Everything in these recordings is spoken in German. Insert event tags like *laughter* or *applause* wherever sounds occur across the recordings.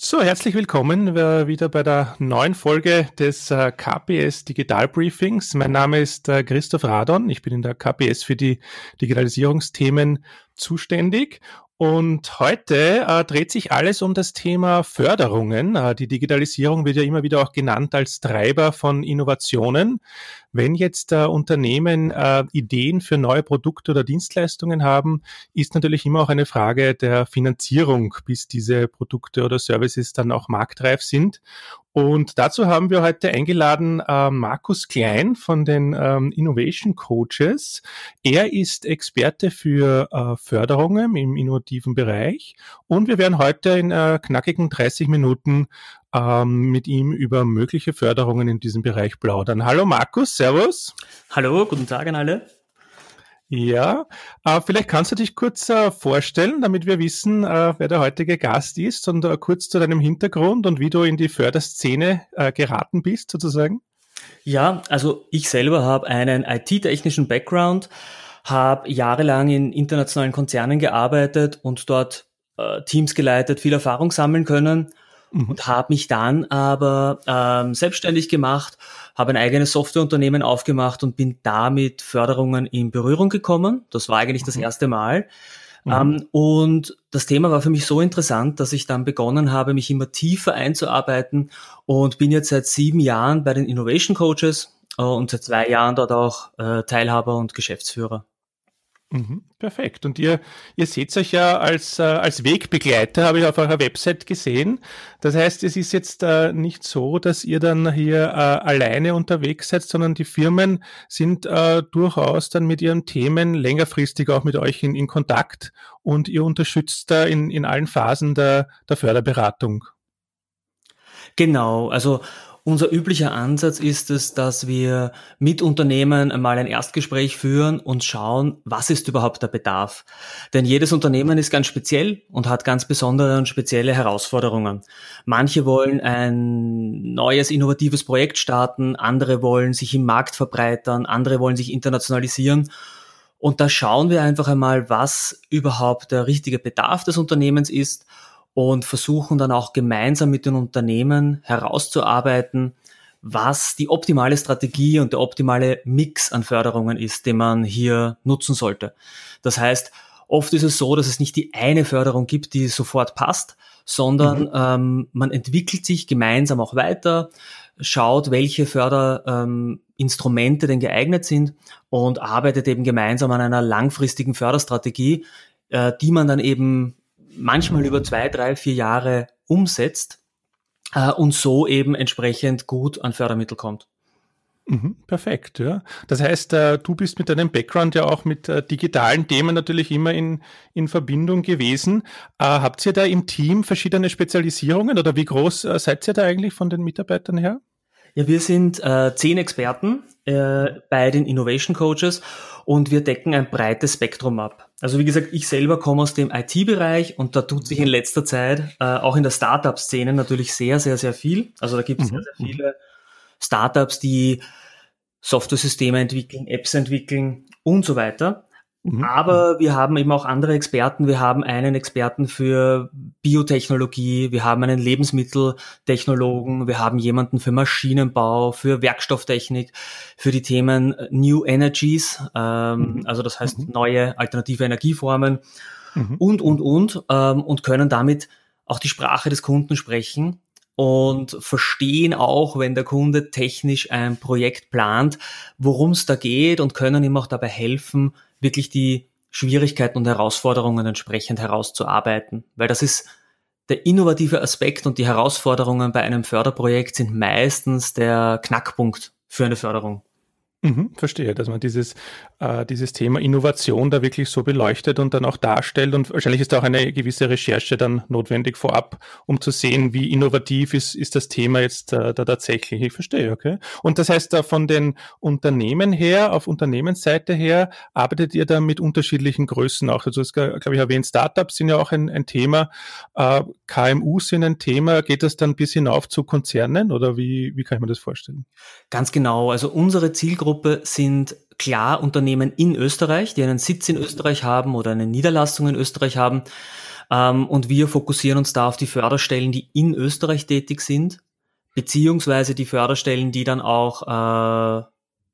So, herzlich willkommen wieder bei der neuen Folge des äh, KPS Digital Briefings. Mein Name ist äh, Christoph Radon. Ich bin in der KPS für die Digitalisierungsthemen zuständig und heute äh, dreht sich alles um das Thema Förderungen. Äh, die Digitalisierung wird ja immer wieder auch genannt als Treiber von Innovationen. Wenn jetzt äh, Unternehmen äh, Ideen für neue Produkte oder Dienstleistungen haben, ist natürlich immer auch eine Frage der Finanzierung, bis diese Produkte oder Services dann auch marktreif sind. Und dazu haben wir heute eingeladen äh, Markus Klein von den ähm, Innovation Coaches. Er ist Experte für äh, Förderungen im innovativen Bereich und wir werden heute in äh, knackigen 30 Minuten ähm, mit ihm über mögliche Förderungen in diesem Bereich plaudern. Hallo Markus, Servus. Hallo, guten Tag an alle. Ja, äh, vielleicht kannst du dich kurz äh, vorstellen, damit wir wissen, äh, wer der heutige Gast ist und äh, kurz zu deinem Hintergrund und wie du in die Förderszene äh, geraten bist, sozusagen. Ja, also ich selber habe einen IT-technischen Background, habe jahrelang in internationalen Konzernen gearbeitet und dort äh, Teams geleitet, viel Erfahrung sammeln können mhm. und habe mich dann aber ähm, selbstständig gemacht, habe ein eigenes Softwareunternehmen aufgemacht und bin damit Förderungen in Berührung gekommen. Das war eigentlich das mhm. erste Mal. Mhm. Ähm, und das Thema war für mich so interessant, dass ich dann begonnen habe, mich immer tiefer einzuarbeiten und bin jetzt seit sieben Jahren bei den Innovation Coaches äh, und seit zwei Jahren dort auch äh, Teilhaber und Geschäftsführer. Mhm, perfekt. Und ihr, ihr seht euch ja als, äh, als Wegbegleiter, habe ich auf eurer Website gesehen. Das heißt, es ist jetzt äh, nicht so, dass ihr dann hier äh, alleine unterwegs seid, sondern die Firmen sind durchaus dann mit ihren Themen längerfristig auch mit euch in, in Kontakt und ihr unterstützt da in, in allen Phasen der, der Förderberatung. Genau, also unser üblicher Ansatz ist es, dass wir mit Unternehmen einmal ein Erstgespräch führen und schauen, was ist überhaupt der Bedarf. Denn jedes Unternehmen ist ganz speziell und hat ganz besondere und spezielle Herausforderungen. Manche wollen ein neues, innovatives Projekt starten, andere wollen sich im Markt verbreitern, andere wollen sich internationalisieren. Und da schauen wir einfach einmal, was überhaupt der richtige Bedarf des Unternehmens ist und versuchen dann auch gemeinsam mit den Unternehmen herauszuarbeiten, was die optimale Strategie und der optimale Mix an Förderungen ist, den man hier nutzen sollte. Das heißt, oft ist es so, dass es nicht die eine Förderung gibt, die sofort passt, sondern mhm. ähm, man entwickelt sich gemeinsam auch weiter, schaut, welche Förderinstrumente ähm, denn geeignet sind und arbeitet eben gemeinsam an einer langfristigen Förderstrategie, äh, die man dann eben manchmal über zwei, drei, vier Jahre umsetzt äh, und so eben entsprechend gut an Fördermittel kommt. Mhm, perfekt, ja. Das heißt, äh, du bist mit deinem Background ja auch mit äh, digitalen Themen natürlich immer in, in Verbindung gewesen. Äh, habt ihr da im Team verschiedene Spezialisierungen oder wie groß seid ihr da eigentlich von den Mitarbeitern her? Ja, wir sind äh, zehn Experten äh, bei den Innovation Coaches und wir decken ein breites Spektrum ab. Also wie gesagt, ich selber komme aus dem IT-Bereich und da tut sich in letzter Zeit äh, auch in der Startup-Szene natürlich sehr, sehr, sehr viel. Also da gibt es mhm. sehr, sehr viele Startups, die Software-Systeme entwickeln, Apps entwickeln und so weiter. Mhm. Aber wir haben eben auch andere Experten. Wir haben einen Experten für Biotechnologie, wir haben einen Lebensmitteltechnologen, wir haben jemanden für Maschinenbau, für Werkstofftechnik, für die Themen New Energies, ähm, mhm. also das heißt mhm. neue alternative Energieformen und, und, und, ähm, und können damit auch die Sprache des Kunden sprechen und verstehen auch, wenn der Kunde technisch ein Projekt plant, worum es da geht und können ihm auch dabei helfen, wirklich die Schwierigkeiten und Herausforderungen entsprechend herauszuarbeiten. Weil das ist der innovative Aspekt und die Herausforderungen bei einem Förderprojekt sind meistens der Knackpunkt für eine Förderung. Mhm, verstehe, dass man dieses, äh, dieses Thema Innovation da wirklich so beleuchtet und dann auch darstellt. Und wahrscheinlich ist auch eine gewisse Recherche dann notwendig vorab, um zu sehen, wie innovativ ist, ist das Thema jetzt äh, da tatsächlich. Ich verstehe, okay. Und das heißt, da von den Unternehmen her, auf Unternehmensseite her, arbeitet ihr da mit unterschiedlichen Größen auch. Also, es glaube ich, erwähnt, Startups sind ja auch ein, ein Thema, äh, KMU sind ein Thema. Geht das dann bis hinauf zu Konzernen oder wie, wie kann ich mir das vorstellen? Ganz genau. Also unsere Zielgruppe Zielgruppe sind klar Unternehmen in Österreich, die einen Sitz in Österreich haben oder eine Niederlassung in Österreich haben. Ähm, und wir fokussieren uns da auf die Förderstellen, die in Österreich tätig sind, beziehungsweise die Förderstellen, die dann auch äh,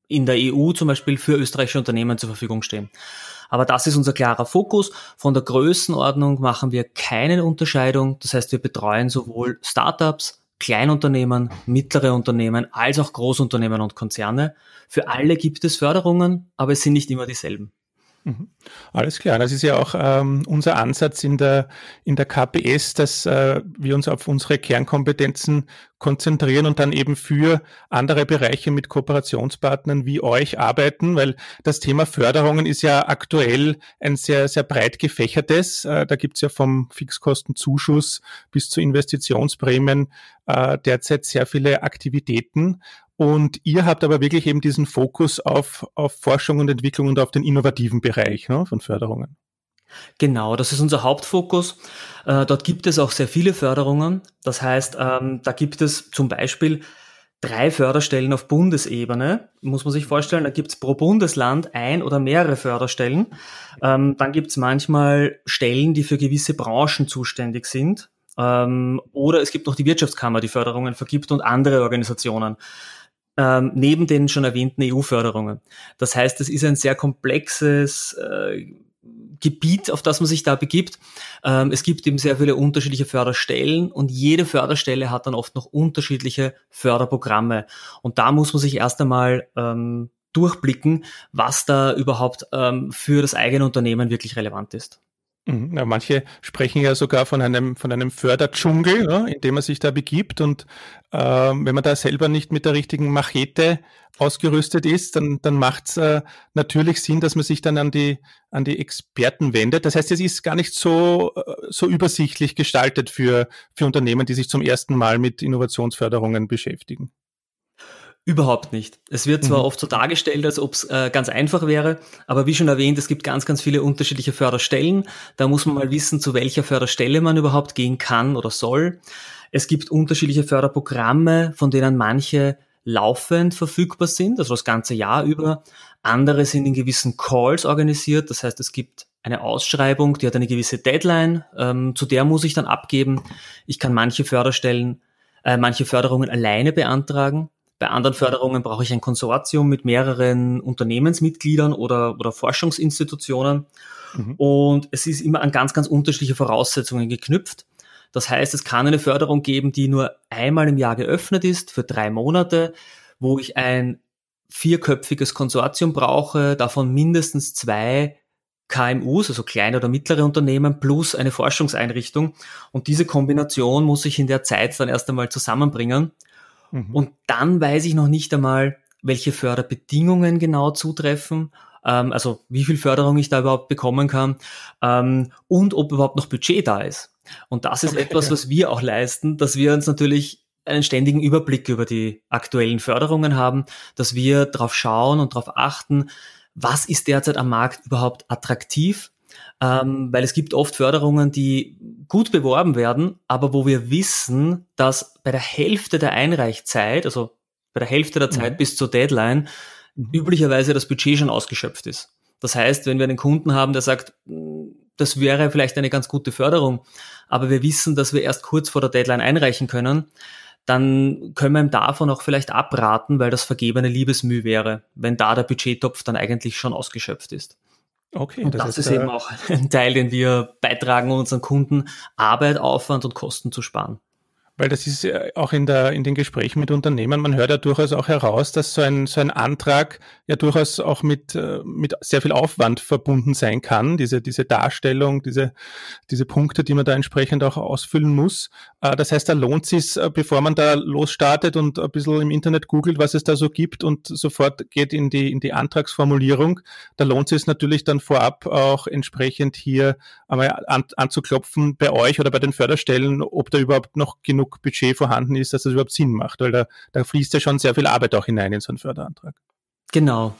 in der EU zum Beispiel für österreichische Unternehmen zur Verfügung stehen. Aber das ist unser klarer Fokus. Von der Größenordnung machen wir keine Unterscheidung. Das heißt, wir betreuen sowohl Startups, Kleinunternehmen, mittlere Unternehmen als auch Großunternehmen und Konzerne. Für alle gibt es Förderungen, aber es sind nicht immer dieselben. Mhm. Alles klar. Das ist ja auch ähm, unser Ansatz in der, in der KPS, dass äh, wir uns auf unsere Kernkompetenzen konzentrieren und dann eben für andere Bereiche mit Kooperationspartnern wie euch arbeiten, weil das Thema Förderungen ist ja aktuell ein sehr, sehr breit gefächertes. Äh, da gibt's ja vom Fixkostenzuschuss bis zu Investitionsprämien äh, derzeit sehr viele Aktivitäten. Und ihr habt aber wirklich eben diesen Fokus auf, auf Forschung und Entwicklung und auf den innovativen Bereich ne, von Förderungen. Genau, das ist unser Hauptfokus. Äh, dort gibt es auch sehr viele Förderungen. Das heißt, ähm, da gibt es zum Beispiel drei Förderstellen auf Bundesebene. Muss man sich vorstellen, da gibt es pro Bundesland ein oder mehrere Förderstellen. Ähm, dann gibt es manchmal Stellen, die für gewisse Branchen zuständig sind. Ähm, oder es gibt noch die Wirtschaftskammer, die Förderungen vergibt und andere Organisationen ähm, neben den schon erwähnten EU-Förderungen. Das heißt, es ist ein sehr komplexes äh, Gebiet, auf das man sich da begibt. Ähm, es gibt eben sehr viele unterschiedliche Förderstellen und jede Förderstelle hat dann oft noch unterschiedliche Förderprogramme. Und da muss man sich erst einmal ähm, durchblicken, was da überhaupt ähm, für das eigene Unternehmen wirklich relevant ist. Mhm. Ja, manche sprechen ja sogar von einem, von einem Förderdschungel, ja, in dem man sich da begibt. Und ähm, wenn man da selber nicht mit der richtigen Machete ausgerüstet ist, dann, dann macht es äh, natürlich Sinn, dass man sich dann an die, an die Experten wendet. Das heißt, es ist gar nicht so, äh, so übersichtlich gestaltet für, für Unternehmen, die sich zum ersten Mal mit Innovationsförderungen beschäftigen. Überhaupt nicht. Es wird zwar mhm. oft so dargestellt, als ob es äh, ganz einfach wäre, aber wie schon erwähnt, es gibt ganz, ganz viele unterschiedliche Förderstellen. Da muss man mal wissen, zu welcher Förderstelle man überhaupt gehen kann oder soll. Es gibt unterschiedliche Förderprogramme, von denen manche laufend verfügbar sind, also das ganze Jahr über. Andere sind in gewissen Calls organisiert, das heißt, es gibt eine Ausschreibung, die hat eine gewisse Deadline, ähm, zu der muss ich dann abgeben. Ich kann manche Förderstellen, äh, manche Förderungen alleine beantragen. Bei anderen Förderungen brauche ich ein Konsortium mit mehreren Unternehmensmitgliedern oder, oder Forschungsinstitutionen. Mhm. Und es ist immer an ganz, ganz unterschiedliche Voraussetzungen geknüpft. Das heißt, es kann eine Förderung geben, die nur einmal im Jahr geöffnet ist für drei Monate, wo ich ein vierköpfiges Konsortium brauche, davon mindestens zwei KMUs, also kleine oder mittlere Unternehmen, plus eine Forschungseinrichtung. Und diese Kombination muss ich in der Zeit dann erst einmal zusammenbringen. Mhm. Und dann weiß ich noch nicht einmal, welche Förderbedingungen genau zutreffen, ähm, also wie viel Förderung ich da überhaupt bekommen kann ähm, und ob überhaupt noch Budget da ist. Und das ist okay. etwas, was wir auch leisten, dass wir uns natürlich einen ständigen Überblick über die aktuellen Förderungen haben, dass wir darauf schauen und darauf achten, was ist derzeit am Markt überhaupt attraktiv, ähm, weil es gibt oft Förderungen, die gut beworben werden, aber wo wir wissen, dass bei der Hälfte der Einreichzeit, also bei der Hälfte der Zeit mhm. bis zur Deadline, mhm. üblicherweise das Budget schon ausgeschöpft ist. Das heißt, wenn wir einen Kunden haben, der sagt, das wäre vielleicht eine ganz gute Förderung, aber wir wissen, dass wir erst kurz vor der Deadline einreichen können, dann können wir ihm davon auch vielleicht abraten, weil das vergebene Liebesmüh wäre, wenn da der Budgettopf dann eigentlich schon ausgeschöpft ist. Okay, und das, das ist, ist eben auch ein Teil, den wir beitragen, unseren Kunden Arbeit, Aufwand und Kosten zu sparen. Weil das ist auch in, der, in den Gesprächen mit Unternehmen, man hört ja durchaus auch heraus, dass so ein, so ein Antrag ja durchaus auch mit, äh, mit sehr viel Aufwand verbunden sein kann, diese, diese Darstellung, diese, diese Punkte, die man da entsprechend auch ausfüllen muss. Äh, das heißt, da lohnt es sich, äh, bevor man da losstartet und ein bisschen im Internet googelt, was es da so gibt und sofort geht in die, in die Antragsformulierung, da lohnt es sich natürlich dann vorab auch entsprechend hier einmal an, anzuklopfen bei euch oder bei den Förderstellen, ob da überhaupt noch genug genug Budget vorhanden ist, dass das überhaupt Sinn macht, weil da, da fließt ja schon sehr viel Arbeit auch hinein in so einen Förderantrag. Genau.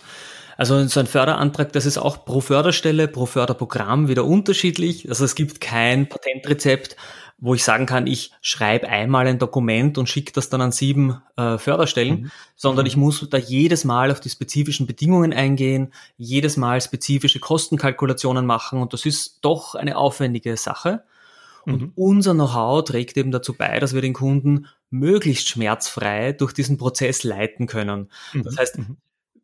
Also so ein Förderantrag, das ist auch pro Förderstelle, pro Förderprogramm wieder unterschiedlich. Also es gibt kein Patentrezept, wo ich sagen kann, ich schreibe einmal ein Dokument und schicke das dann an sieben äh, Förderstellen, mhm. sondern ich muss da jedes Mal auf die spezifischen Bedingungen eingehen, jedes Mal spezifische Kostenkalkulationen machen und das ist doch eine aufwendige Sache. Und mhm. unser Know-how trägt eben dazu bei, dass wir den Kunden möglichst schmerzfrei durch diesen Prozess leiten können. Mhm. Das heißt, mhm.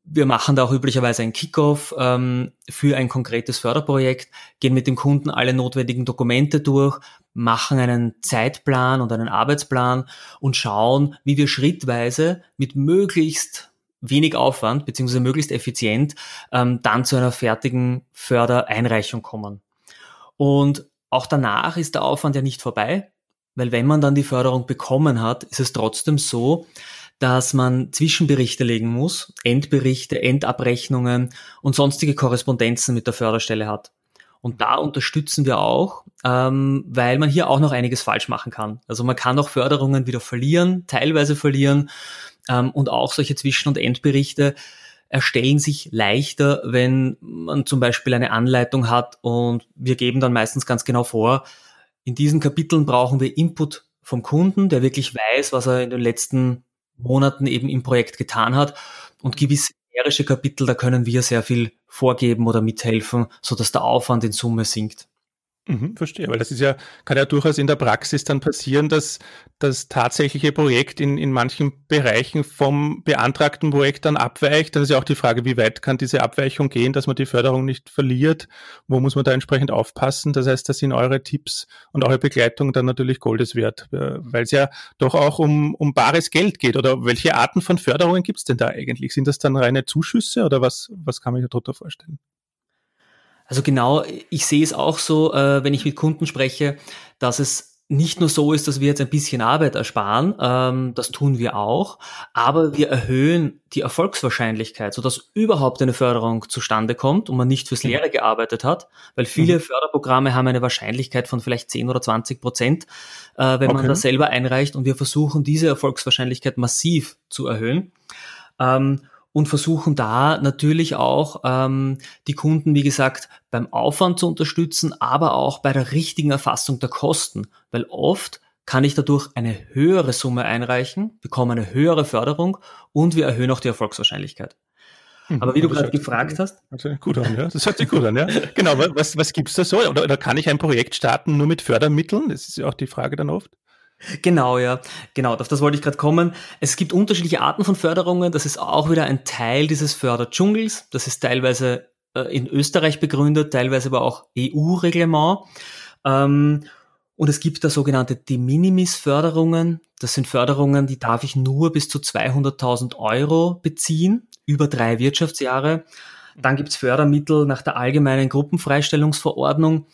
wir machen da auch üblicherweise ein Kickoff ähm, für ein konkretes Förderprojekt, gehen mit dem Kunden alle notwendigen Dokumente durch, machen einen Zeitplan und einen Arbeitsplan und schauen, wie wir schrittweise mit möglichst wenig Aufwand beziehungsweise möglichst effizient ähm, dann zu einer fertigen Fördereinreichung kommen. Und auch danach ist der Aufwand ja nicht vorbei, weil wenn man dann die Förderung bekommen hat, ist es trotzdem so, dass man Zwischenberichte legen muss, Endberichte, Endabrechnungen und sonstige Korrespondenzen mit der Förderstelle hat. Und da unterstützen wir auch, ähm, weil man hier auch noch einiges falsch machen kann. Also man kann auch Förderungen wieder verlieren, teilweise verlieren ähm, und auch solche Zwischen- und Endberichte erstellen sich leichter, wenn man zum Beispiel eine Anleitung hat und wir geben dann meistens ganz genau vor, in diesen Kapiteln brauchen wir Input vom Kunden, der wirklich weiß, was er in den letzten Monaten eben im Projekt getan hat und gewisse numerische Kapitel, da können wir sehr viel vorgeben oder mithelfen, so dass der Aufwand in Summe sinkt. Mhm, verstehe, weil das ist ja, kann ja durchaus in der Praxis dann passieren, dass das tatsächliche Projekt in, in manchen Bereichen vom beantragten Projekt dann abweicht. Dann ist ja auch die Frage, wie weit kann diese Abweichung gehen, dass man die Förderung nicht verliert? Wo muss man da entsprechend aufpassen? Das heißt, da sind eure Tipps und eure Begleitung dann natürlich Goldes wert, äh, weil es ja doch auch um, um bares Geld geht. Oder welche Arten von Förderungen gibt es denn da eigentlich? Sind das dann reine Zuschüsse oder was, was kann man sich darunter vorstellen? Also genau, ich sehe es auch so, äh, wenn ich mit Kunden spreche, dass es nicht nur so ist, dass wir jetzt ein bisschen Arbeit ersparen, ähm, das tun wir auch, aber wir erhöhen die Erfolgswahrscheinlichkeit, sodass überhaupt eine Förderung zustande kommt und man nicht fürs Leere gearbeitet hat, weil viele mhm. Förderprogramme haben eine Wahrscheinlichkeit von vielleicht 10 oder 20 Prozent, äh, wenn okay. man das selber einreicht und wir versuchen diese Erfolgswahrscheinlichkeit massiv zu erhöhen. Ähm, und versuchen da natürlich auch ähm, die Kunden, wie gesagt, beim Aufwand zu unterstützen, aber auch bei der richtigen Erfassung der Kosten, weil oft kann ich dadurch eine höhere Summe einreichen, bekomme eine höhere Förderung und wir erhöhen auch die Erfolgswahrscheinlichkeit. Mhm. Aber wie du gerade gefragt hast. Gut an, ja. Das hört sich gut an, ja. Genau, was, was gibt's da so? Oder, oder kann ich ein Projekt starten nur mit Fördermitteln? Das ist ja auch die Frage dann oft. Genau, ja. Genau, auf das wollte ich gerade kommen. Es gibt unterschiedliche Arten von Förderungen. Das ist auch wieder ein Teil dieses Förderdschungels. Das ist teilweise äh, in Österreich begründet, teilweise aber auch EU-Reglement. Ähm, und es gibt da sogenannte De Minimis-Förderungen. Das sind Förderungen, die darf ich nur bis zu 200.000 Euro beziehen, über drei Wirtschaftsjahre. Dann gibt's Fördermittel nach der allgemeinen Gruppenfreistellungsverordnung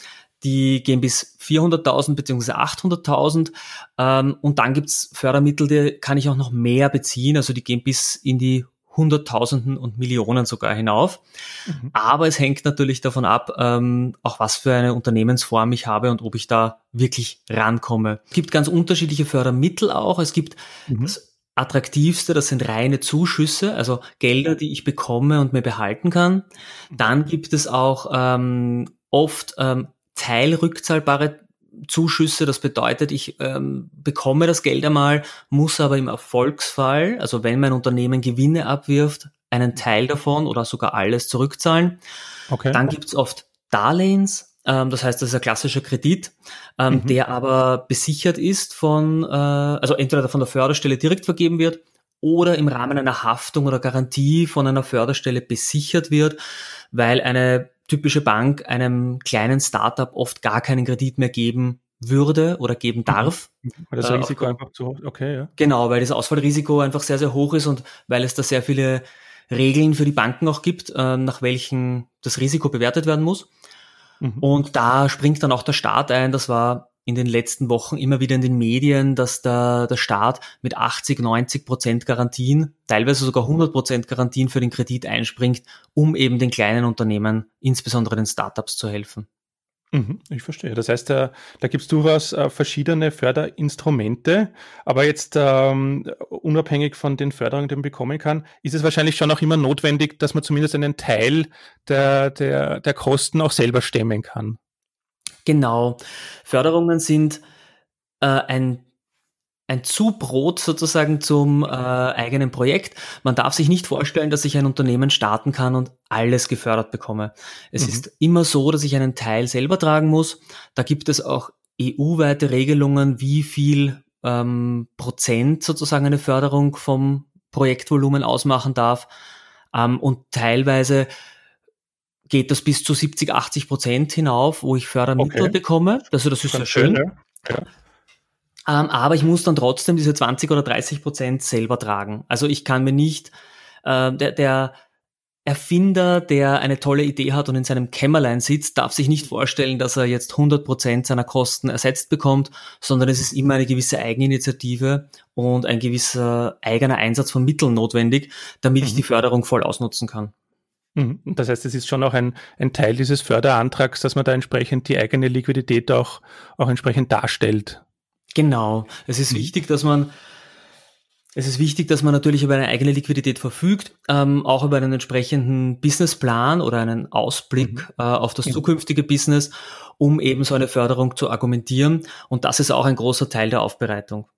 die gehen bis 400.000 bzw. 800.000 ähm, und dann gibt's Fördermittel, die kann ich auch noch mehr beziehen, also die gehen bis in die Hunderttausenden und Millionen sogar hinauf. Mhm. Aber es hängt natürlich davon ab, ähm, auch was für eine Unternehmensform ich habe und ob ich da wirklich rankomme. Es gibt ganz unterschiedliche Fördermittel auch. Es gibt mhm. das attraktivste, das sind reine Zuschüsse, also Gelder, die ich bekomme und mir behalten kann. Dann gibt es auch ähm, oft ähm, teilrückzahlbare Zuschüsse. Das bedeutet, ich ähm, bekomme das Geld einmal, muss aber im Erfolgsfall, also wenn mein Unternehmen Gewinne abwirft, einen Teil davon oder sogar alles zurückzahlen. Okay. Dann gibt's oft Darlehens, ähm, das heißt, das ist ein klassischer Kredit, ähm, mhm. der aber besichert ist von, äh, also entweder von der Förderstelle direkt vergeben wird oder im Rahmen einer Haftung oder Garantie von einer Förderstelle besichert wird, weil eine typische Bank einem kleinen Startup oft gar keinen Kredit mehr geben würde oder geben mhm. darf. Weil das äh, Risiko äh, einfach zu hoch okay, ja. Genau, weil das Ausfallrisiko einfach sehr, sehr hoch ist und weil es da sehr viele Regeln für die Banken auch gibt, äh, nach welchen das Risiko bewertet werden muss. Mhm. Und da springt dann auch der Staat ein. Das war in den letzten Wochen immer wieder in den Medien, dass der, der Staat mit 80, 90 Prozent Garantien, teilweise sogar 100 Prozent Garantien für den Kredit einspringt, um eben den kleinen Unternehmen, insbesondere den Startups, zu helfen. Mhm, ich verstehe. Das heißt, da, da gibt es durchaus äh, verschiedene Förderinstrumente, aber jetzt ähm, unabhängig von den Förderungen, die man bekommen kann, ist es wahrscheinlich schon auch immer notwendig, dass man zumindest einen Teil der, der, der Kosten auch selber stemmen kann. Genau. Förderungen sind äh, ein ein Zubrot sozusagen zum äh, eigenen Projekt. Man darf sich nicht vorstellen, dass ich ein Unternehmen starten kann und alles gefördert bekomme. Es mhm. ist immer so, dass ich einen Teil selber tragen muss. Da gibt es auch EU-weite Regelungen, wie viel ähm, Prozent sozusagen eine Förderung vom Projektvolumen ausmachen darf. Ähm, und teilweise geht das bis zu 70, 80 Prozent hinauf, wo ich Fördermittel okay. bekomme. Also das ist sehr schön. schön ja. Ja. Ähm, aber ich muss dann trotzdem diese 20 oder 30 Prozent selber tragen. Also ich kann mir nicht, äh, der, der Erfinder, der eine tolle Idee hat und in seinem Kämmerlein sitzt, darf sich nicht vorstellen, dass er jetzt 100 Prozent seiner Kosten ersetzt bekommt, sondern es ist immer eine gewisse Eigeninitiative und ein gewisser eigener Einsatz von Mitteln notwendig, damit mhm. ich die Förderung voll ausnutzen kann. Mhm. Das heißt, es ist schon auch ein, ein Teil dieses Förderantrags, dass man da entsprechend die eigene Liquidität auch, auch entsprechend darstellt. Genau. Es ist mhm. wichtig, dass man es ist wichtig, dass man natürlich über eine eigene Liquidität verfügt, ähm, auch über einen entsprechenden Businessplan oder einen Ausblick mhm. äh, auf das zukünftige Business, um eben so eine Förderung zu argumentieren. Und das ist auch ein großer Teil der Aufbereitung.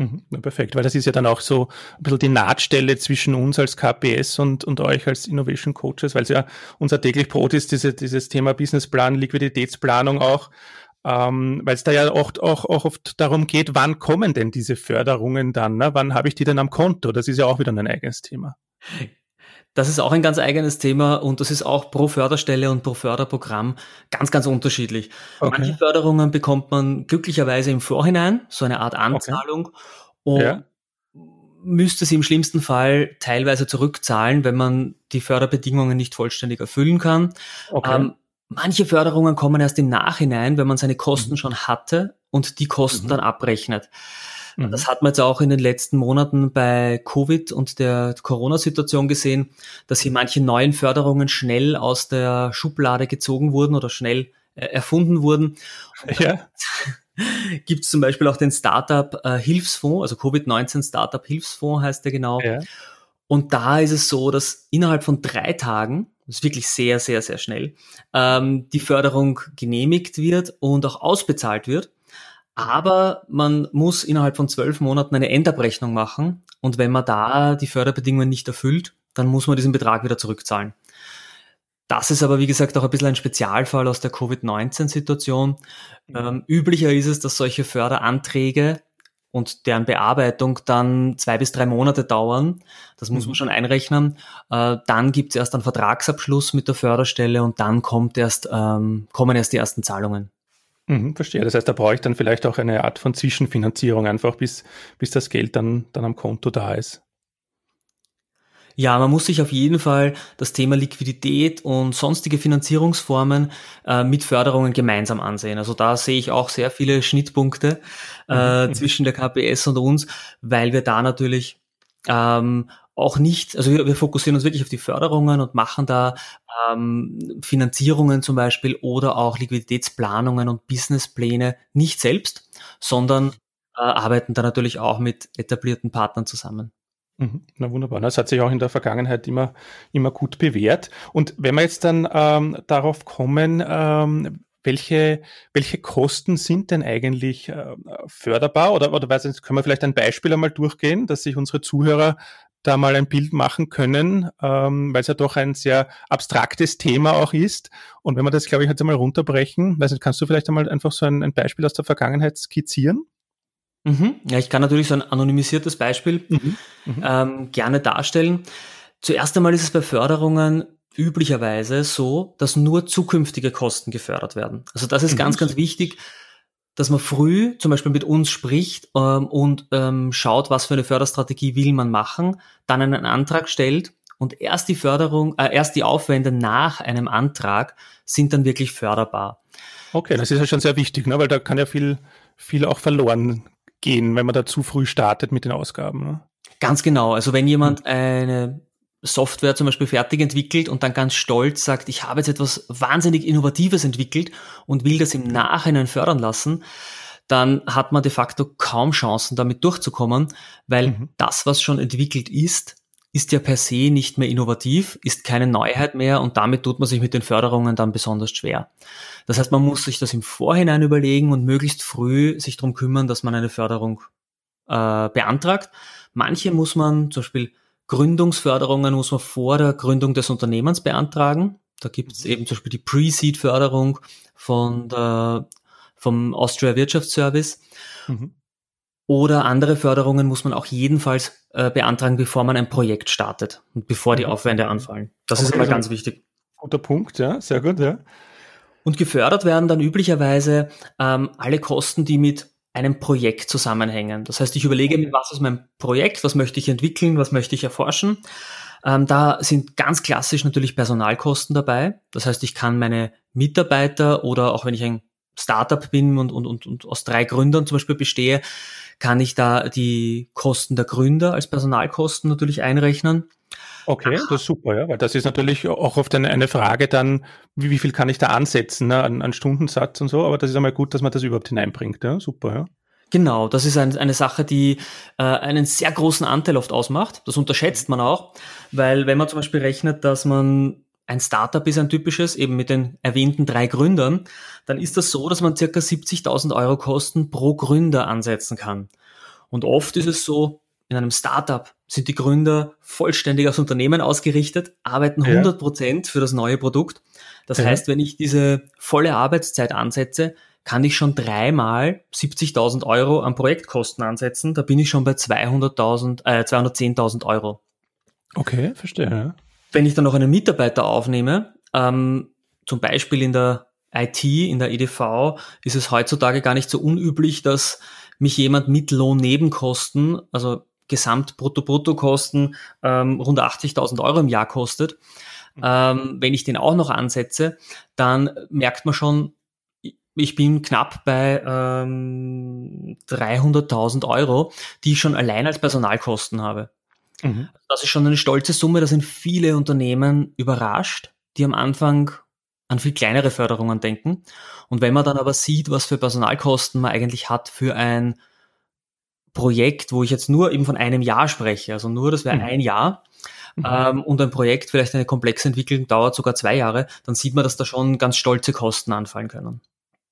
Mhm, perfekt, weil das ist ja dann auch so ein bisschen die Nahtstelle zwischen uns als KPS und, und euch als Innovation Coaches, weil es ja unser täglich Brot ist, diese, dieses Thema Businessplan, Liquiditätsplanung auch, ähm, weil es da ja auch, auch, auch oft darum geht, wann kommen denn diese Förderungen dann? Ne? Wann habe ich die denn am Konto? Das ist ja auch wieder ein eigenes Thema. Das ist auch ein ganz eigenes Thema und das ist auch pro Förderstelle und pro Förderprogramm ganz, ganz unterschiedlich. Okay. Manche Förderungen bekommt man glücklicherweise im Vorhinein, so eine Art Anzahlung okay. und ja. müsste sie im schlimmsten Fall teilweise zurückzahlen, wenn man die Förderbedingungen nicht vollständig erfüllen kann. Okay. Ähm, manche Förderungen kommen erst im Nachhinein, wenn man seine Kosten mhm. schon hatte und die Kosten mhm. dann abrechnet. Mhm. Das hat man jetzt auch in den letzten Monaten bei Covid und der Corona-Situation gesehen, dass hier manche neuen Förderungen schnell aus der Schublade gezogen wurden oder schnell äh, erfunden wurden. Ja. *laughs* Gibt es zum Beispiel auch den Startup-Hilfsfonds, äh, also Covid-19 Startup-Hilfsfonds heißt der genau. Ja. Und da ist es so, dass innerhalb von drei Tagen, das ist wirklich sehr, sehr, sehr schnell, ähm, die Förderung genehmigt wird und auch ausbezahlt wird. Aber man muss innerhalb von zwölf Monaten eine Endabrechnung machen. Und wenn man da die Förderbedingungen nicht erfüllt, dann muss man diesen Betrag wieder zurückzahlen. Das ist aber, wie gesagt, auch ein bisschen ein Spezialfall aus der Covid-19-Situation. Ähm, üblicher ist es, dass solche Förderanträge und deren Bearbeitung dann zwei bis drei Monate dauern. Das muss man mhm. schon einrechnen. Äh, dann gibt es erst einen Vertragsabschluss mit der Förderstelle und dann kommt erst, ähm, kommen erst die ersten Zahlungen. Mhm, verstehe. Das heißt, da brauche ich dann vielleicht auch eine Art von Zwischenfinanzierung, einfach bis, bis das Geld dann, dann am Konto da ist. Ja, man muss sich auf jeden Fall das Thema Liquidität und sonstige Finanzierungsformen äh, mit Förderungen gemeinsam ansehen. Also da sehe ich auch sehr viele Schnittpunkte äh, mhm. zwischen der KPS und uns, weil wir da natürlich ähm, auch nicht, also wir, wir fokussieren uns wirklich auf die Förderungen und machen da ähm, Finanzierungen zum Beispiel oder auch Liquiditätsplanungen und Businesspläne nicht selbst, sondern äh, arbeiten da natürlich auch mit etablierten Partnern zusammen. Mhm. Na wunderbar. Das hat sich auch in der Vergangenheit immer, immer gut bewährt. Und wenn wir jetzt dann ähm, darauf kommen, ähm, welche, welche Kosten sind denn eigentlich äh, förderbar? Oder, oder weiß nicht, können wir vielleicht ein Beispiel einmal durchgehen, dass sich unsere Zuhörer da mal ein Bild machen können, ähm, weil es ja doch ein sehr abstraktes Thema auch ist. Und wenn wir das, glaube ich, jetzt einmal runterbrechen, weiß nicht, kannst du vielleicht einmal einfach so ein, ein Beispiel aus der Vergangenheit skizzieren? Mhm. Ja, ich kann natürlich so ein anonymisiertes Beispiel mhm. Mhm. Ähm, gerne darstellen. Zuerst einmal ist es bei Förderungen üblicherweise so, dass nur zukünftige Kosten gefördert werden. Also das ist ganz, mhm. ganz wichtig dass man früh zum Beispiel mit uns spricht ähm, und ähm, schaut, was für eine Förderstrategie will man machen, dann einen Antrag stellt und erst die Förderung, äh, erst die Aufwände nach einem Antrag sind dann wirklich förderbar. Okay, das ist ja schon sehr wichtig, ne? weil da kann ja viel, viel auch verloren gehen, wenn man da zu früh startet mit den Ausgaben. Ne? Ganz genau. Also wenn jemand eine Software zum Beispiel fertig entwickelt und dann ganz stolz sagt, ich habe jetzt etwas wahnsinnig Innovatives entwickelt und will das im Nachhinein fördern lassen, dann hat man de facto kaum Chancen, damit durchzukommen, weil mhm. das, was schon entwickelt ist, ist ja per se nicht mehr innovativ, ist keine Neuheit mehr und damit tut man sich mit den Förderungen dann besonders schwer. Das heißt, man muss sich das im Vorhinein überlegen und möglichst früh sich darum kümmern, dass man eine Förderung äh, beantragt. Manche muss man zum Beispiel Gründungsförderungen muss man vor der Gründung des Unternehmens beantragen. Da gibt es eben zum Beispiel die Pre-Seed-Förderung von der vom Austria Wirtschaftsservice. Mhm. Oder andere Förderungen muss man auch jedenfalls äh, beantragen, bevor man ein Projekt startet und bevor die mhm. Aufwände anfallen. Das okay, ist immer ganz wichtig. Guter Punkt, ja, sehr gut, ja. Und gefördert werden dann üblicherweise ähm, alle Kosten, die mit einem Projekt zusammenhängen. Das heißt, ich überlege mir, was ist mein Projekt, was möchte ich entwickeln, was möchte ich erforschen. Ähm, da sind ganz klassisch natürlich Personalkosten dabei. Das heißt, ich kann meine Mitarbeiter oder auch wenn ich ein Startup bin und, und, und, und aus drei Gründern zum Beispiel bestehe, kann ich da die Kosten der Gründer als Personalkosten natürlich einrechnen. Okay, das ist super, ja, weil das ist natürlich auch oft eine, eine Frage dann, wie, wie viel kann ich da ansetzen ne, an, an Stundensatz und so, aber das ist einmal gut, dass man das überhaupt hineinbringt, ja, super, ja. Genau, das ist ein, eine Sache, die äh, einen sehr großen Anteil oft ausmacht. Das unterschätzt man auch, weil wenn man zum Beispiel rechnet, dass man ein Startup ist ein typisches, eben mit den erwähnten drei Gründern, dann ist das so, dass man circa 70.000 Euro Kosten pro Gründer ansetzen kann. Und oft ist es so, in einem Startup sind die Gründer vollständig aufs Unternehmen ausgerichtet, arbeiten 100 Prozent für das neue Produkt. Das ja. heißt, wenn ich diese volle Arbeitszeit ansetze, kann ich schon dreimal 70.000 Euro an Projektkosten ansetzen. Da bin ich schon bei 200.000, äh, 210.000 Euro. Okay, verstehe. Wenn ich dann noch einen Mitarbeiter aufnehme, ähm, zum Beispiel in der IT, in der EDV, ist es heutzutage gar nicht so unüblich, dass mich jemand mit Lohnnebenkosten, also Gesamtbrutto-Brutto-Kosten, ähm, rund 80.000 Euro im Jahr kostet. Mhm. Ähm, wenn ich den auch noch ansetze, dann merkt man schon, ich bin knapp bei ähm, 300.000 Euro, die ich schon allein als Personalkosten habe. Mhm. Das ist schon eine stolze Summe, da sind viele Unternehmen überrascht, die am Anfang an viel kleinere Förderungen denken. Und wenn man dann aber sieht, was für Personalkosten man eigentlich hat für ein Projekt, wo ich jetzt nur eben von einem Jahr spreche, also nur das wäre mhm. ein Jahr, mhm. ähm, und ein Projekt, vielleicht eine komplexe Entwicklung, dauert sogar zwei Jahre, dann sieht man, dass da schon ganz stolze Kosten anfallen können.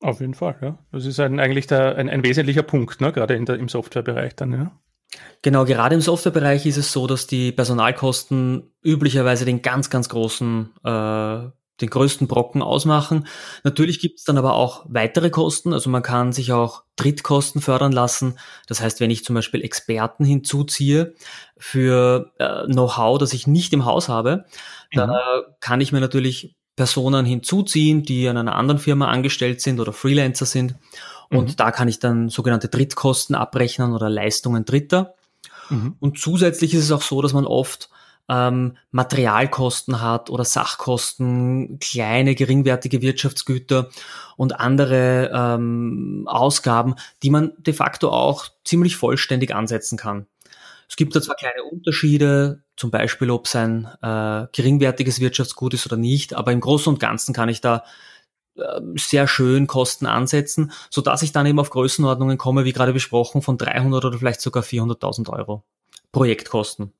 Auf jeden Fall, ja. Das ist ein, eigentlich der, ein, ein wesentlicher Punkt, ne? gerade in der, im Softwarebereich dann, ja. Genau, gerade im Softwarebereich ist es so, dass die Personalkosten üblicherweise den ganz, ganz großen, äh, den größten Brocken ausmachen. Natürlich gibt es dann aber auch weitere Kosten. Also man kann sich auch Drittkosten fördern lassen. Das heißt, wenn ich zum Beispiel Experten hinzuziehe für äh, Know-how, das ich nicht im Haus habe, mhm. da kann ich mir natürlich Personen hinzuziehen, die an einer anderen Firma angestellt sind oder Freelancer sind. Und mhm. da kann ich dann sogenannte Drittkosten abrechnen oder Leistungen Dritter. Mhm. Und zusätzlich ist es auch so, dass man oft ähm, Materialkosten hat oder Sachkosten, kleine, geringwertige Wirtschaftsgüter und andere ähm, Ausgaben, die man de facto auch ziemlich vollständig ansetzen kann. Es gibt da zwar kleine Unterschiede, zum Beispiel ob es ein äh, geringwertiges Wirtschaftsgut ist oder nicht, aber im Großen und Ganzen kann ich da sehr schön Kosten ansetzen, so dass ich dann eben auf Größenordnungen komme, wie gerade besprochen, von 300 oder vielleicht sogar 400.000 Euro Projektkosten.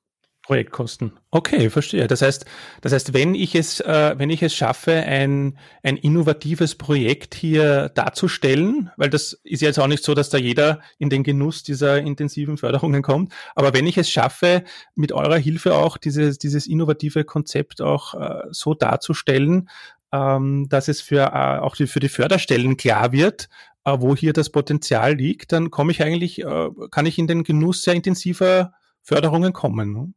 Projektkosten. Okay, verstehe. Das heißt, das heißt, wenn ich es, äh, wenn ich es schaffe, ein, ein innovatives Projekt hier darzustellen, weil das ist jetzt auch nicht so, dass da jeder in den Genuss dieser intensiven Förderungen kommt, aber wenn ich es schaffe, mit eurer Hilfe auch dieses, dieses innovative Konzept auch äh, so darzustellen, ähm, dass es für äh, auch die, für die Förderstellen klar wird, äh, wo hier das Potenzial liegt, dann komme ich eigentlich, äh, kann ich in den Genuss sehr intensiver Förderungen kommen. Ne?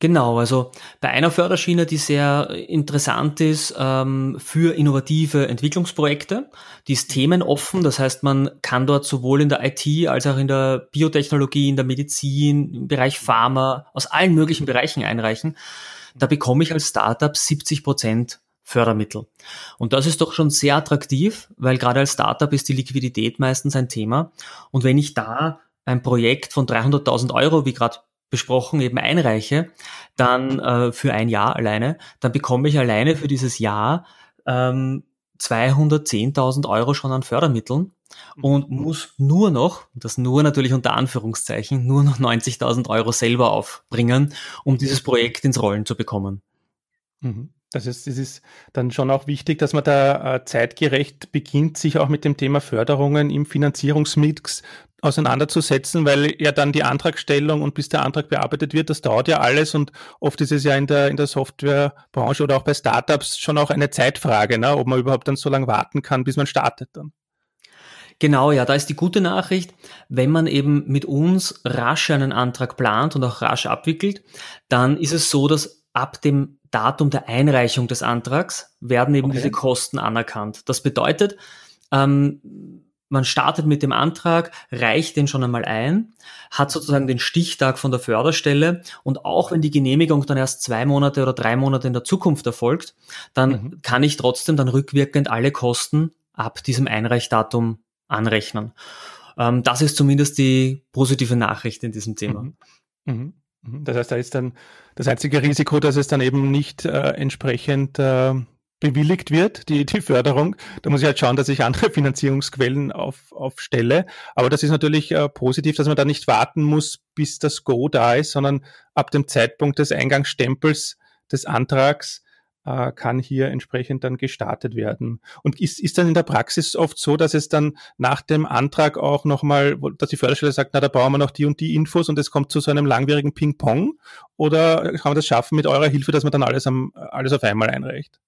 Genau, also bei einer Förderschiene, die sehr interessant ist ähm, für innovative Entwicklungsprojekte, die ist themenoffen, das heißt, man kann dort sowohl in der IT als auch in der Biotechnologie, in der Medizin, im Bereich Pharma, aus allen möglichen Bereichen einreichen. Da bekomme ich als Startup 70 Prozent Fördermittel. Und das ist doch schon sehr attraktiv, weil gerade als Startup ist die Liquidität meistens ein Thema. Und wenn ich da ein Projekt von 300.000 Euro, wie gerade besprochen eben einreiche, dann äh, für ein Jahr alleine, dann bekomme ich alleine für dieses Jahr ähm, 210.000 Euro schon an Fördermitteln und muss nur noch, das nur natürlich unter Anführungszeichen, nur noch 90.000 Euro selber aufbringen, um dieses Projekt ins Rollen zu bekommen. Mhm. Das ist, es ist dann schon auch wichtig, dass man da äh, zeitgerecht beginnt, sich auch mit dem Thema Förderungen im Finanzierungsmix auseinanderzusetzen, weil ja dann die Antragstellung und bis der Antrag bearbeitet wird, das dauert ja alles und oft ist es ja in der, in der Softwarebranche oder auch bei Startups schon auch eine Zeitfrage, ne, ob man überhaupt dann so lange warten kann, bis man startet dann. Genau, ja, da ist die gute Nachricht, wenn man eben mit uns rasch einen Antrag plant und auch rasch abwickelt, dann ist es so, dass ab dem Datum der Einreichung des Antrags werden eben okay. diese Kosten anerkannt. Das bedeutet, ähm, man startet mit dem Antrag, reicht den schon einmal ein, hat sozusagen den Stichtag von der Förderstelle und auch wenn die Genehmigung dann erst zwei Monate oder drei Monate in der Zukunft erfolgt, dann mhm. kann ich trotzdem dann rückwirkend alle Kosten ab diesem Einreichdatum anrechnen. Ähm, das ist zumindest die positive Nachricht in diesem Thema. Mhm. Mhm. Mhm. Das heißt, da ist dann das einzige Risiko, dass es dann eben nicht äh, entsprechend äh, bewilligt wird, die, die Förderung. Da muss ich halt schauen, dass ich andere *laughs* Finanzierungsquellen auf, aufstelle. Aber das ist natürlich äh, positiv, dass man da nicht warten muss, bis das Go da ist, sondern ab dem Zeitpunkt des Eingangsstempels des Antrags äh, kann hier entsprechend dann gestartet werden. Und ist, ist dann in der Praxis oft so, dass es dann nach dem Antrag auch nochmal, dass die Förderstelle sagt, na, da brauchen wir noch die und die Infos und es kommt zu so einem langwierigen Ping-Pong? Oder kann man das schaffen mit eurer Hilfe, dass man dann alles, am, alles auf einmal einreicht?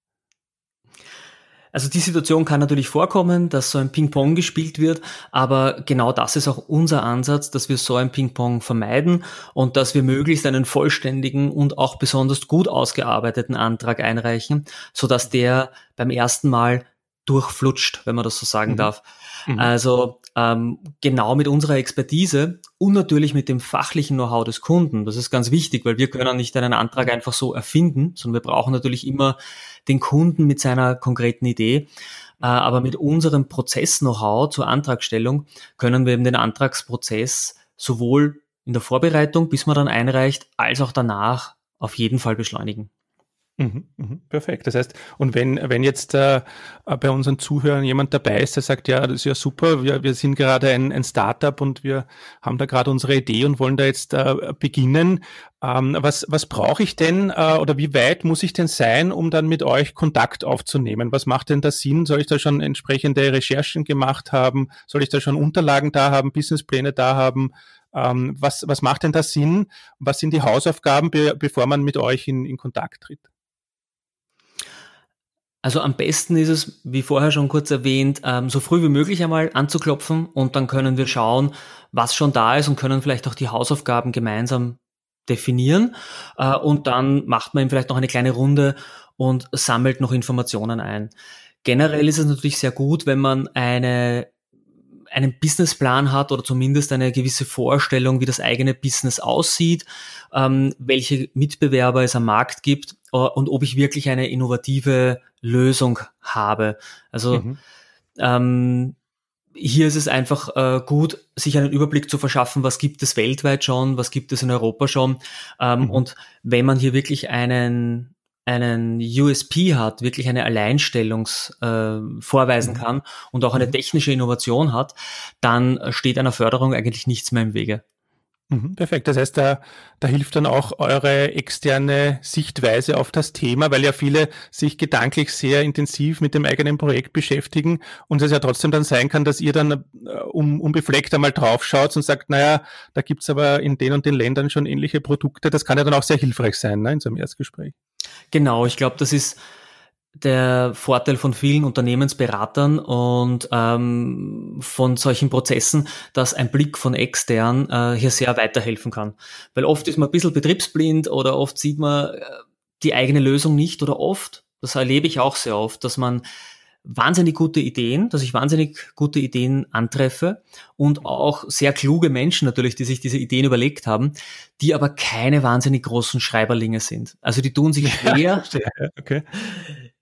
Also die Situation kann natürlich vorkommen, dass so ein Ping-Pong gespielt wird, aber genau das ist auch unser Ansatz, dass wir so ein Ping-Pong vermeiden und dass wir möglichst einen vollständigen und auch besonders gut ausgearbeiteten Antrag einreichen, so dass der beim ersten Mal durchflutscht, wenn man das so sagen mhm. darf. Mhm. Also ähm, genau mit unserer Expertise und natürlich mit dem fachlichen Know-how des Kunden. Das ist ganz wichtig, weil wir können nicht einen Antrag einfach so erfinden, sondern wir brauchen natürlich immer den Kunden mit seiner konkreten Idee. Äh, aber mit unserem Prozess-Know-how zur Antragstellung können wir eben den Antragsprozess sowohl in der Vorbereitung, bis man dann einreicht, als auch danach auf jeden Fall beschleunigen. Mhm, mhm, perfekt. Das heißt, und wenn, wenn jetzt äh, bei unseren Zuhörern jemand dabei ist, der sagt, ja, das ist ja super, wir, wir sind gerade ein, ein Startup und wir haben da gerade unsere Idee und wollen da jetzt äh, beginnen. Ähm, was was brauche ich denn äh, oder wie weit muss ich denn sein, um dann mit euch Kontakt aufzunehmen? Was macht denn da Sinn? Soll ich da schon entsprechende Recherchen gemacht haben? Soll ich da schon Unterlagen da haben, Businesspläne da haben? Ähm, was, was macht denn da Sinn? Was sind die Hausaufgaben, be bevor man mit euch in, in Kontakt tritt? Also am besten ist es, wie vorher schon kurz erwähnt, ähm, so früh wie möglich einmal anzuklopfen und dann können wir schauen, was schon da ist und können vielleicht auch die Hausaufgaben gemeinsam definieren. Äh, und dann macht man eben vielleicht noch eine kleine Runde und sammelt noch Informationen ein. Generell ist es natürlich sehr gut, wenn man eine einen Businessplan hat oder zumindest eine gewisse Vorstellung, wie das eigene Business aussieht, ähm, welche Mitbewerber es am Markt gibt äh, und ob ich wirklich eine innovative Lösung habe. Also mhm. ähm, hier ist es einfach äh, gut, sich einen Überblick zu verschaffen, was gibt es weltweit schon, was gibt es in Europa schon. Ähm, mhm. Und wenn man hier wirklich einen einen USP hat, wirklich eine Alleinstellungs äh, vorweisen mhm. kann und auch eine mhm. technische Innovation hat, dann steht einer Förderung eigentlich nichts mehr im Wege. Mhm, perfekt. Das heißt, da, da hilft dann auch eure externe Sichtweise auf das Thema, weil ja viele sich gedanklich sehr intensiv mit dem eigenen Projekt beschäftigen und es ja trotzdem dann sein kann, dass ihr dann äh, um, unbefleckt einmal draufschaut und sagt, naja, da gibt's aber in den und den Ländern schon ähnliche Produkte. Das kann ja dann auch sehr hilfreich sein ne, in so einem Erstgespräch. Genau, ich glaube, das ist der Vorteil von vielen Unternehmensberatern und ähm, von solchen Prozessen, dass ein Blick von extern äh, hier sehr weiterhelfen kann. Weil oft ist man ein bisschen betriebsblind oder oft sieht man äh, die eigene Lösung nicht oder oft, das erlebe ich auch sehr oft, dass man wahnsinnig gute Ideen, dass ich wahnsinnig gute Ideen antreffe und auch sehr kluge Menschen natürlich, die sich diese Ideen überlegt haben, die aber keine wahnsinnig großen Schreiberlinge sind. Also die tun sich *laughs* schwer. Ja, okay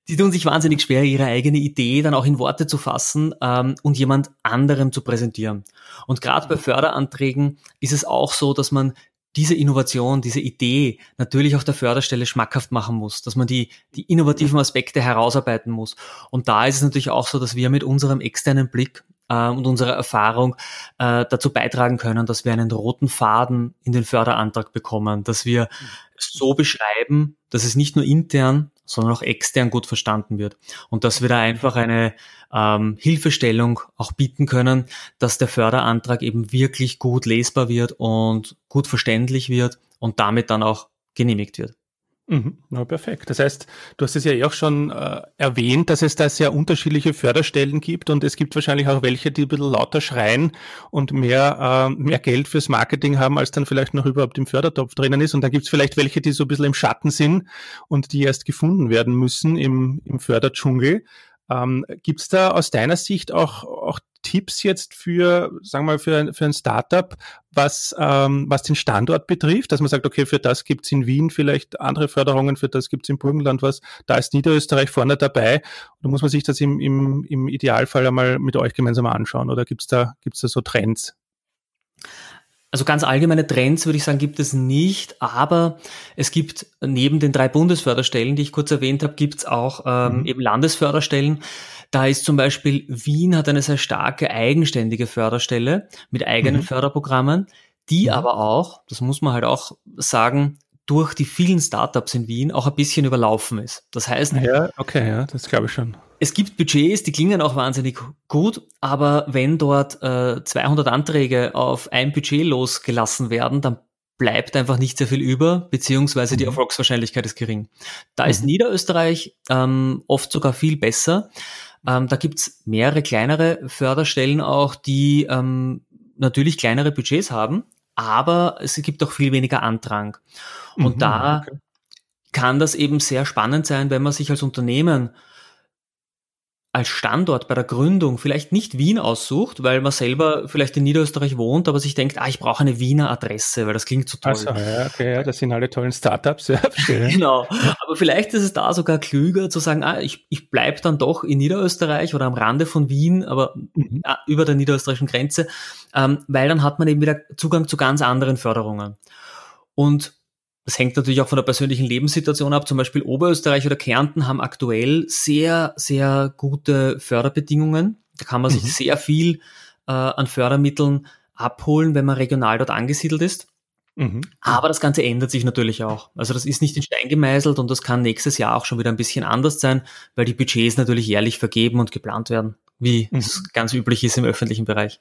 die tun sich wahnsinnig schwer, ihre eigene Idee dann auch in Worte zu fassen ähm, und jemand anderem zu präsentieren. Und gerade bei Förderanträgen ist es auch so, dass man diese Innovation, diese Idee natürlich auch der Förderstelle schmackhaft machen muss, dass man die, die innovativen Aspekte herausarbeiten muss. Und da ist es natürlich auch so, dass wir mit unserem externen Blick äh, und unserer Erfahrung äh, dazu beitragen können, dass wir einen roten Faden in den Förderantrag bekommen, dass wir so beschreiben, dass es nicht nur intern, sondern auch extern gut verstanden wird. Und dass wir da einfach eine ähm, Hilfestellung auch bieten können, dass der Förderantrag eben wirklich gut lesbar wird und gut verständlich wird und damit dann auch genehmigt wird. Mhm, na, perfekt. Das heißt, du hast es ja eh auch schon äh, erwähnt, dass es da sehr unterschiedliche Förderstellen gibt und es gibt wahrscheinlich auch welche, die ein bisschen lauter schreien und mehr, äh, mehr Geld fürs Marketing haben, als dann vielleicht noch überhaupt im Fördertopf drinnen ist. Und dann gibt es vielleicht welche, die so ein bisschen im Schatten sind und die erst gefunden werden müssen im, im Förderdschungel. Ähm, Gibt es da aus deiner Sicht auch, auch Tipps jetzt für, sagen wir mal, für, für ein Startup, was, ähm, was den Standort betrifft, dass man sagt, okay, für das gibt's in Wien vielleicht andere Förderungen, für das gibt's im Burgenland was, da ist Niederösterreich vorne dabei. Da muss man sich das im, im, im Idealfall einmal mit euch gemeinsam anschauen oder gibt's da, gibt's da so Trends? Also ganz allgemeine Trends würde ich sagen, gibt es nicht, aber es gibt neben den drei Bundesförderstellen, die ich kurz erwähnt habe, gibt es auch ähm, mhm. eben Landesförderstellen. Da ist zum Beispiel Wien hat eine sehr starke eigenständige Förderstelle mit eigenen mhm. Förderprogrammen, die mhm. aber auch, das muss man halt auch sagen, durch die vielen Startups in Wien auch ein bisschen überlaufen ist. Das heißt, ja, okay, ja, das glaube ich schon. Es gibt Budgets, die klingen auch wahnsinnig gut, aber wenn dort äh, 200 Anträge auf ein Budget losgelassen werden, dann bleibt einfach nicht sehr viel über, beziehungsweise mhm. die Erfolgswahrscheinlichkeit ist gering. Da mhm. ist Niederösterreich ähm, oft sogar viel besser. Ähm, da gibt's mehrere kleinere Förderstellen auch, die ähm, natürlich kleinere Budgets haben, aber es gibt auch viel weniger Andrang. Und mhm, da okay. kann das eben sehr spannend sein, wenn man sich als Unternehmen als Standort bei der Gründung vielleicht nicht Wien aussucht, weil man selber vielleicht in Niederösterreich wohnt, aber sich denkt, ah, ich brauche eine Wiener Adresse, weil das klingt so toll. Also, ja, okay, ja, das sind alle tollen Startups. Ja, *laughs* genau. Aber vielleicht ist es da sogar klüger zu sagen, ah, ich, ich bleibe dann doch in Niederösterreich oder am Rande von Wien, aber mhm. ah, über der niederösterreichischen Grenze, ähm, weil dann hat man eben wieder Zugang zu ganz anderen Förderungen. Und das hängt natürlich auch von der persönlichen Lebenssituation ab. Zum Beispiel Oberösterreich oder Kärnten haben aktuell sehr, sehr gute Förderbedingungen. Da kann man mhm. sich sehr viel äh, an Fördermitteln abholen, wenn man regional dort angesiedelt ist. Mhm. Aber das Ganze ändert sich natürlich auch. Also das ist nicht in Stein gemeißelt und das kann nächstes Jahr auch schon wieder ein bisschen anders sein, weil die Budgets natürlich jährlich vergeben und geplant werden, wie mhm. es ganz üblich ist im öffentlichen Bereich.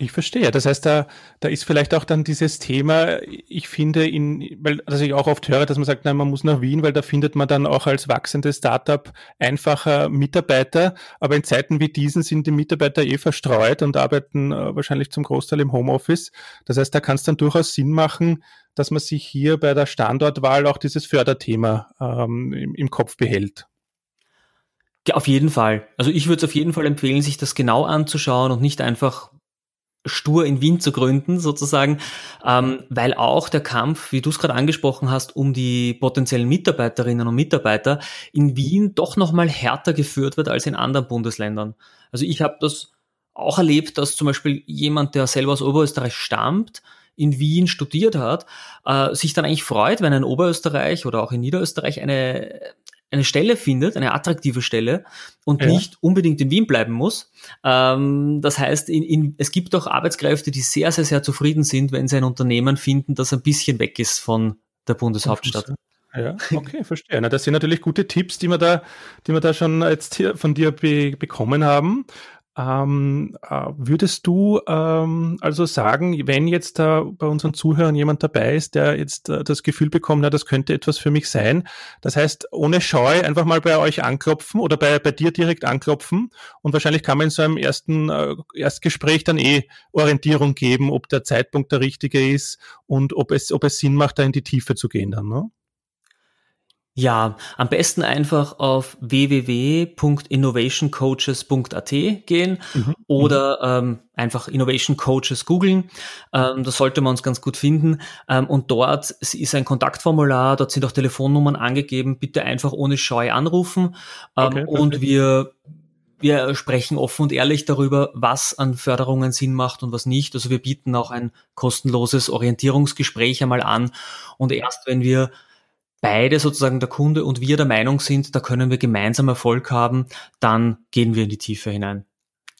Ich verstehe. Das heißt, da, da ist vielleicht auch dann dieses Thema, ich finde, in, weil, also ich auch oft höre, dass man sagt, nein, man muss nach Wien, weil da findet man dann auch als wachsendes Startup einfacher Mitarbeiter. Aber in Zeiten wie diesen sind die Mitarbeiter eh verstreut und arbeiten äh, wahrscheinlich zum Großteil im Homeoffice. Das heißt, da kann es dann durchaus Sinn machen, dass man sich hier bei der Standortwahl auch dieses Förderthema ähm, im, im Kopf behält. Ja, auf jeden Fall. Also ich würde es auf jeden Fall empfehlen, sich das genau anzuschauen und nicht einfach stur in Wien zu gründen, sozusagen, ähm, weil auch der Kampf, wie du es gerade angesprochen hast, um die potenziellen Mitarbeiterinnen und Mitarbeiter in Wien doch nochmal härter geführt wird als in anderen Bundesländern. Also ich habe das auch erlebt, dass zum Beispiel jemand, der selber aus Oberösterreich stammt, in Wien studiert hat, äh, sich dann eigentlich freut, wenn in Oberösterreich oder auch in Niederösterreich eine eine Stelle findet, eine attraktive Stelle und ja. nicht unbedingt in Wien bleiben muss. Ähm, das heißt, in, in, es gibt auch Arbeitskräfte, die sehr, sehr, sehr zufrieden sind, wenn sie ein Unternehmen finden, das ein bisschen weg ist von der Bundeshauptstadt. Ja, okay, verstehe. Na, das sind natürlich gute Tipps, die wir da, die wir da schon jetzt hier von dir be bekommen haben. Ähm, äh, würdest du ähm, also sagen, wenn jetzt da bei unseren Zuhörern jemand dabei ist, der jetzt äh, das Gefühl bekommt, na, das könnte etwas für mich sein, das heißt, ohne Scheu einfach mal bei euch anklopfen oder bei, bei dir direkt anklopfen und wahrscheinlich kann man in so einem ersten äh, Erstgespräch dann eh Orientierung geben, ob der Zeitpunkt der richtige ist und ob es, ob es Sinn macht, da in die Tiefe zu gehen dann, ne? Ja, am besten einfach auf www.innovationcoaches.at gehen mhm. oder ähm, einfach Innovation Coaches googeln. Ähm, da sollte man uns ganz gut finden. Ähm, und dort ist ein Kontaktformular, dort sind auch Telefonnummern angegeben. Bitte einfach ohne Scheu anrufen. Ähm, okay, und wir wir sprechen offen und ehrlich darüber, was an Förderungen Sinn macht und was nicht. Also wir bieten auch ein kostenloses Orientierungsgespräch einmal an. Und erst wenn wir beide sozusagen der Kunde und wir der Meinung sind, da können wir gemeinsam Erfolg haben, dann gehen wir in die Tiefe hinein.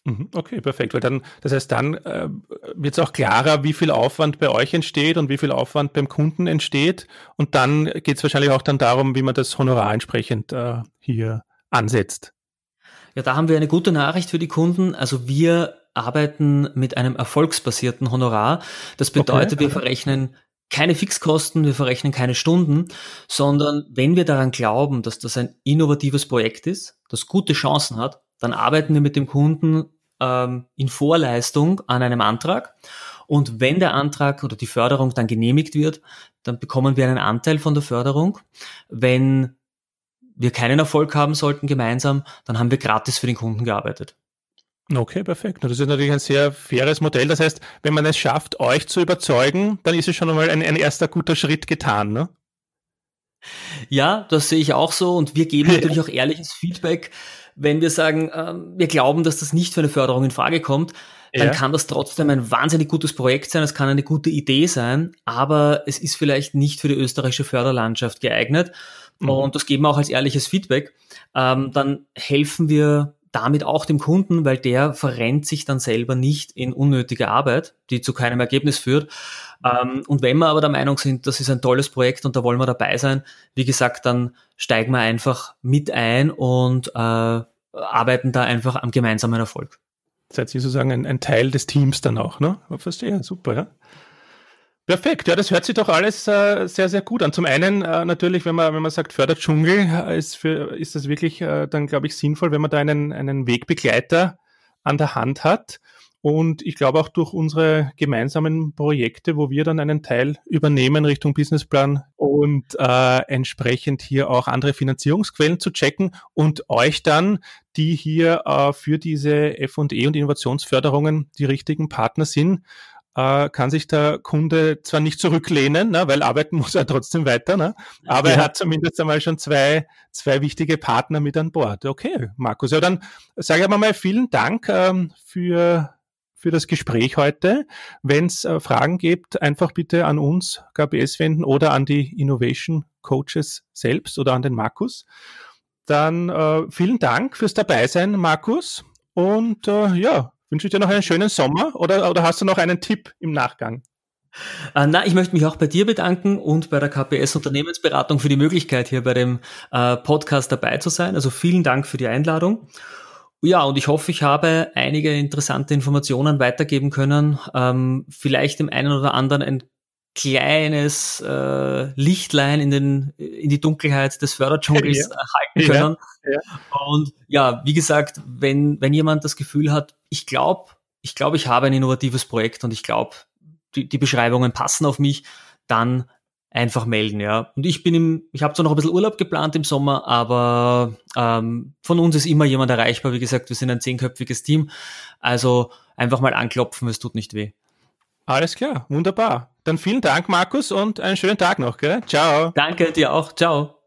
Mhm, okay, perfekt. Weil dann, das heißt, dann äh, wird es auch klarer, wie viel Aufwand bei euch entsteht und wie viel Aufwand beim Kunden entsteht. Und dann geht es wahrscheinlich auch dann darum, wie man das Honorar entsprechend äh, hier ansetzt. Ja, da haben wir eine gute Nachricht für die Kunden. Also wir arbeiten mit einem erfolgsbasierten Honorar. Das bedeutet, okay. wir verrechnen keine Fixkosten, wir verrechnen keine Stunden, sondern wenn wir daran glauben, dass das ein innovatives Projekt ist, das gute Chancen hat, dann arbeiten wir mit dem Kunden ähm, in Vorleistung an einem Antrag. Und wenn der Antrag oder die Förderung dann genehmigt wird, dann bekommen wir einen Anteil von der Förderung. Wenn wir keinen Erfolg haben sollten gemeinsam, dann haben wir gratis für den Kunden gearbeitet. Okay, perfekt. Das ist natürlich ein sehr faires Modell. Das heißt, wenn man es schafft, euch zu überzeugen, dann ist es schon einmal ein, ein erster guter Schritt getan, ne? Ja, das sehe ich auch so und wir geben *laughs* natürlich auch ehrliches Feedback, wenn wir sagen, ähm, wir glauben, dass das nicht für eine Förderung in Frage kommt, dann ja. kann das trotzdem ein wahnsinnig gutes Projekt sein, es kann eine gute Idee sein, aber es ist vielleicht nicht für die österreichische Förderlandschaft geeignet. Mhm. Und das geben wir auch als ehrliches Feedback. Ähm, dann helfen wir damit auch dem Kunden, weil der verrennt sich dann selber nicht in unnötige Arbeit, die zu keinem Ergebnis führt. Ähm, und wenn wir aber der Meinung sind, das ist ein tolles Projekt und da wollen wir dabei sein, wie gesagt, dann steigen wir einfach mit ein und äh, arbeiten da einfach am gemeinsamen Erfolg. Seid ihr sozusagen ein, ein Teil des Teams dann auch, ne? Verstehe, super, ja. Perfekt, ja, das hört sich doch alles äh, sehr, sehr gut an. Zum einen äh, natürlich, wenn man, wenn man sagt Förderdschungel, äh, ist, für, ist das wirklich äh, dann, glaube ich, sinnvoll, wenn man da einen, einen Wegbegleiter an der Hand hat. Und ich glaube auch durch unsere gemeinsamen Projekte, wo wir dann einen Teil übernehmen Richtung Businessplan und äh, entsprechend hier auch andere Finanzierungsquellen zu checken und euch dann, die hier äh, für diese F&E und Innovationsförderungen die richtigen Partner sind, äh, kann sich der Kunde zwar nicht zurücklehnen, ne, weil arbeiten *laughs* muss er trotzdem weiter, ne, aber ja. er hat zumindest einmal schon zwei, zwei wichtige Partner mit an Bord. Okay, Markus, ja dann sage ich mal vielen Dank ähm, für für das Gespräch heute. Wenn es äh, Fragen gibt, einfach bitte an uns KBS wenden oder an die Innovation Coaches selbst oder an den Markus. Dann äh, vielen Dank fürs Dabeisein, Markus. Und äh, ja, Wünsche ich dir noch einen schönen Sommer oder, oder hast du noch einen Tipp im Nachgang? Äh, na, ich möchte mich auch bei dir bedanken und bei der KPS Unternehmensberatung für die Möglichkeit, hier bei dem äh, Podcast dabei zu sein. Also vielen Dank für die Einladung. Ja, und ich hoffe, ich habe einige interessante Informationen weitergeben können. Ähm, vielleicht dem einen oder anderen ein kleines äh, Lichtlein in, den, in die Dunkelheit des Förderdschungels *laughs* ja. halten können. Ja. Ja. Und ja, wie gesagt, wenn, wenn jemand das Gefühl hat, ich glaube, ich glaube, ich habe ein innovatives Projekt und ich glaube, die, die Beschreibungen passen auf mich, dann einfach melden, ja. Und ich bin im, ich habe zwar noch ein bisschen Urlaub geplant im Sommer, aber ähm, von uns ist immer jemand erreichbar. Wie gesagt, wir sind ein zehnköpfiges Team. Also einfach mal anklopfen, es tut nicht weh. Alles klar, wunderbar. Dann vielen Dank, Markus, und einen schönen Tag noch, gell? Ciao. Danke dir auch. Ciao.